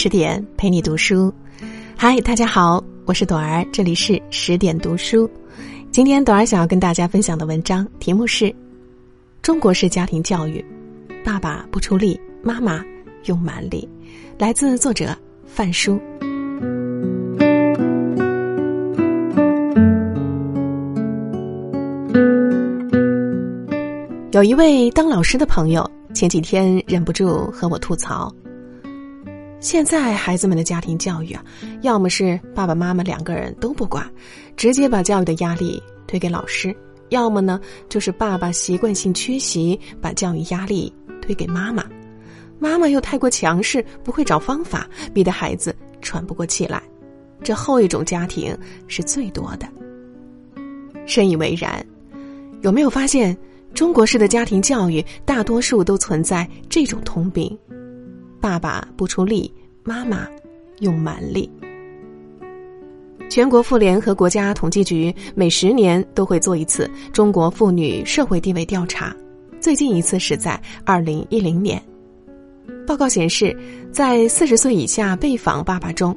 十点陪你读书，嗨，大家好，我是朵儿，这里是十点读书。今天朵儿想要跟大家分享的文章题目是：中国式家庭教育，爸爸不出力，妈妈用蛮力。来自作者范书。有一位当老师的朋友，前几天忍不住和我吐槽。现在孩子们的家庭教育啊，要么是爸爸妈妈两个人都不管，直接把教育的压力推给老师；要么呢，就是爸爸习惯性缺席，把教育压力推给妈妈；妈妈又太过强势，不会找方法，逼得孩子喘不过气来。这后一种家庭是最多的。深以为然。有没有发现，中国式的家庭教育大多数都存在这种通病？爸爸不出力，妈妈用蛮力。全国妇联和国家统计局每十年都会做一次中国妇女社会地位调查，最近一次是在二零一零年。报告显示，在四十岁以下被访爸爸中，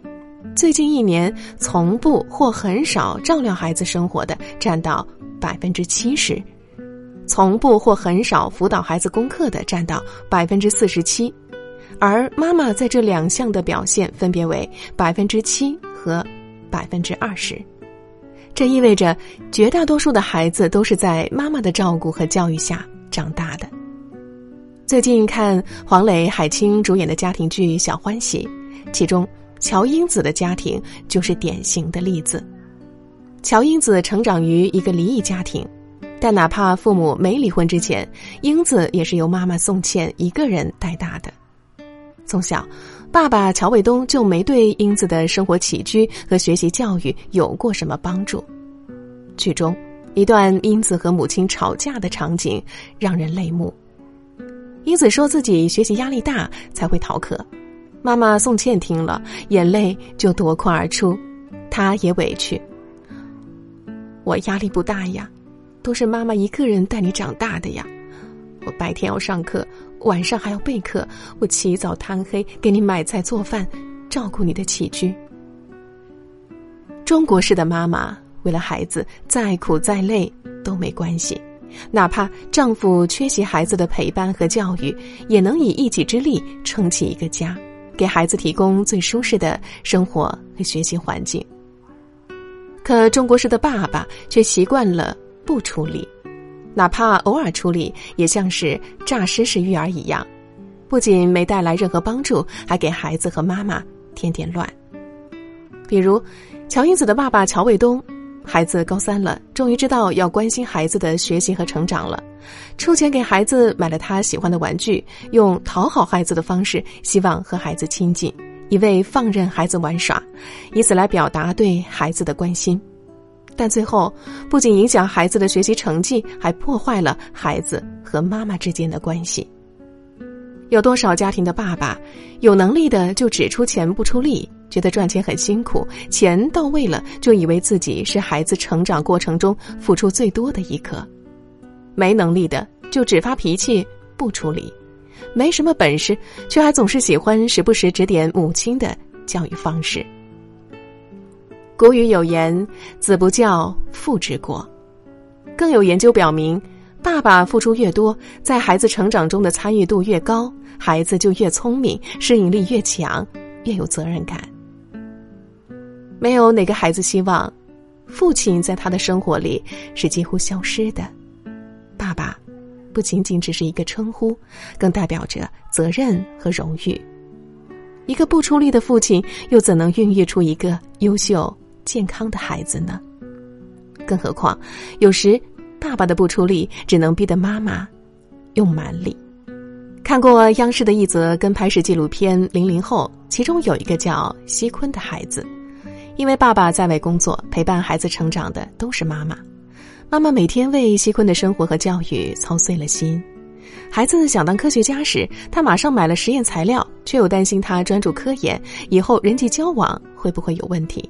最近一年从不或很少照料孩子生活的占到百分之七十，从不或很少辅导孩子功课的占到百分之四十七。而妈妈在这两项的表现分别为百分之七和百分之二十，这意味着绝大多数的孩子都是在妈妈的照顾和教育下长大的。最近看黄磊、海清主演的家庭剧《小欢喜》，其中乔英子的家庭就是典型的例子。乔英子成长于一个离异家庭，但哪怕父母没离婚之前，英子也是由妈妈宋茜一个人带大的。从小，爸爸乔卫东就没对英子的生活起居和学习教育有过什么帮助。剧中一段英子和母亲吵架的场景让人泪目。英子说自己学习压力大才会逃课，妈妈宋茜听了眼泪就夺眶而出，她也委屈。我压力不大呀，都是妈妈一个人带你长大的呀，我白天要上课。晚上还要备课，我起早贪黑给你买菜做饭，照顾你的起居。中国式的妈妈为了孩子再苦再累都没关系，哪怕丈夫缺席孩子的陪伴和教育，也能以一己之力撑起一个家，给孩子提供最舒适的生活和学习环境。可中国式的爸爸却习惯了不出力。哪怕偶尔出力，也像是诈尸式育儿一样，不仅没带来任何帮助，还给孩子和妈妈添点乱。比如，乔英子的爸爸乔卫东，孩子高三了，终于知道要关心孩子的学习和成长了，出钱给孩子买了他喜欢的玩具，用讨好孩子的方式，希望和孩子亲近，一味放任孩子玩耍，以此来表达对孩子的关心。但最后，不仅影响孩子的学习成绩，还破坏了孩子和妈妈之间的关系。有多少家庭的爸爸，有能力的就只出钱不出力，觉得赚钱很辛苦，钱到位了就以为自己是孩子成长过程中付出最多的一颗；没能力的就只发脾气不出力，没什么本事，却还总是喜欢时不时指点母亲的教育方式。古语有言：“子不教，父之过。”更有研究表明，爸爸付出越多，在孩子成长中的参与度越高，孩子就越聪明，适应力越强，越有责任感。没有哪个孩子希望，父亲在他的生活里是几乎消失的。爸爸，不仅仅只是一个称呼，更代表着责任和荣誉。一个不出力的父亲，又怎能孕育出一个优秀？健康的孩子呢？更何况，有时爸爸的不出力，只能逼得妈妈用蛮力。看过央视的一则跟拍式纪录片《零零后》，其中有一个叫西坤的孩子，因为爸爸在外工作，陪伴孩子成长的都是妈妈。妈妈每天为西坤的生活和教育操碎了心。孩子想当科学家时，他马上买了实验材料，却又担心他专注科研以后人际交往会不会有问题。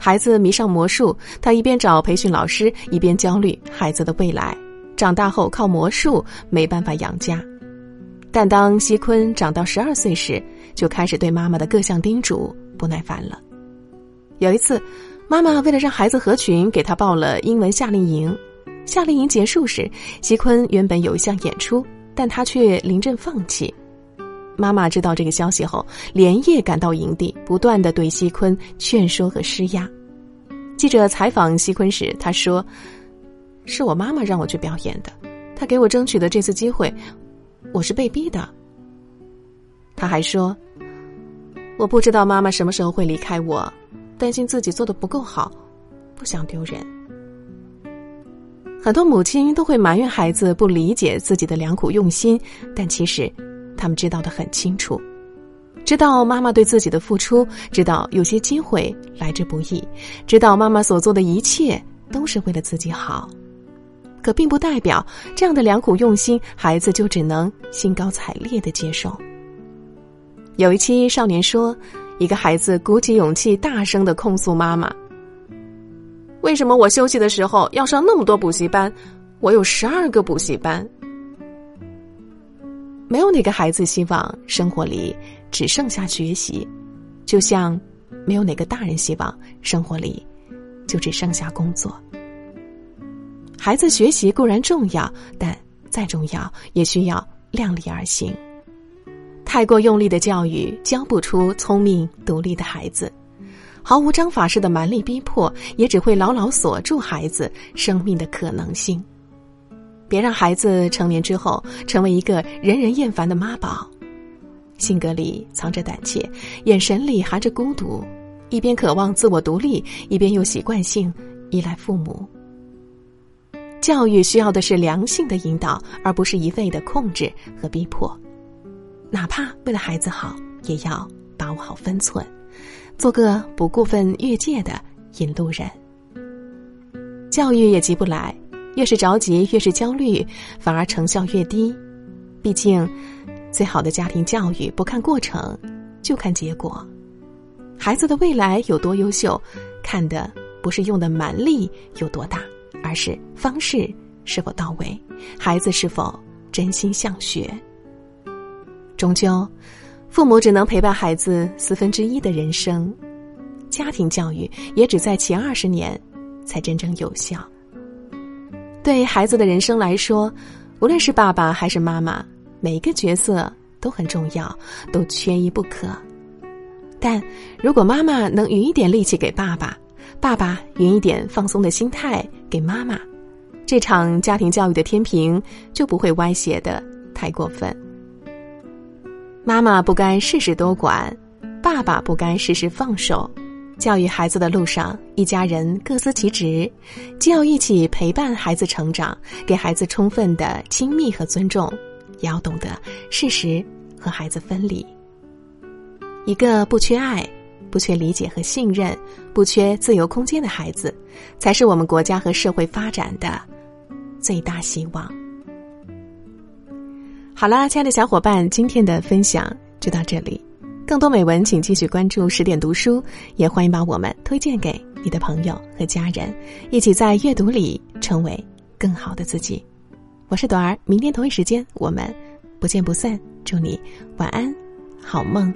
孩子迷上魔术，他一边找培训老师，一边焦虑孩子的未来。长大后靠魔术没办法养家。但当西坤长到十二岁时，就开始对妈妈的各项叮嘱不耐烦了。有一次，妈妈为了让孩子合群，给他报了英文夏令营。夏令营结束时，西坤原本有一项演出，但他却临阵放弃。妈妈知道这个消息后，连夜赶到营地，不断的对西坤劝说和施压。记者采访西坤时，他说：“是我妈妈让我去表演的，她给我争取的这次机会，我是被逼的。”他还说：“我不知道妈妈什么时候会离开我，担心自己做的不够好，不想丢人。”很多母亲都会埋怨孩子不理解自己的良苦用心，但其实。他们知道的很清楚，知道妈妈对自己的付出，知道有些机会来之不易，知道妈妈所做的一切都是为了自己好，可并不代表这样的良苦用心，孩子就只能兴高采烈的接受。有一期少年说，一个孩子鼓起勇气，大声的控诉妈妈：“为什么我休息的时候要上那么多补习班？我有十二个补习班。”没有哪个孩子希望生活里只剩下学习，就像没有哪个大人希望生活里就只剩下工作。孩子学习固然重要，但再重要也需要量力而行。太过用力的教育教不出聪明独立的孩子，毫无章法式的蛮力逼迫也只会牢牢锁住孩子生命的可能性。别让孩子成年之后成为一个人人厌烦的妈宝，性格里藏着胆怯，眼神里含着孤独，一边渴望自我独立，一边又习惯性依赖父母。教育需要的是良性的引导，而不是一味的控制和逼迫。哪怕为了孩子好，也要把握好分寸，做个不过分越界的引路人。教育也急不来。越是着急，越是焦虑，反而成效越低。毕竟，最好的家庭教育不看过程，就看结果。孩子的未来有多优秀，看的不是用的蛮力有多大，而是方式是否到位，孩子是否真心向学。终究，父母只能陪伴孩子四分之一的人生，家庭教育也只在前二十年才真正有效。对孩子的人生来说，无论是爸爸还是妈妈，每一个角色都很重要，都缺一不可。但如果妈妈能匀一点力气给爸爸，爸爸匀一点放松的心态给妈妈，这场家庭教育的天平就不会歪斜的太过分。妈妈不该事事多管，爸爸不该事事放手。教育孩子的路上，一家人各司其职，既要一起陪伴孩子成长，给孩子充分的亲密和尊重，也要懂得适时和孩子分离。一个不缺爱、不缺理解和信任、不缺自由空间的孩子，才是我们国家和社会发展的最大希望。好啦，亲爱的小伙伴，今天的分享就到这里。更多美文，请继续关注十点读书，也欢迎把我们推荐给你的朋友和家人，一起在阅读里成为更好的自己。我是朵儿，明天同一时间我们不见不散。祝你晚安，好梦。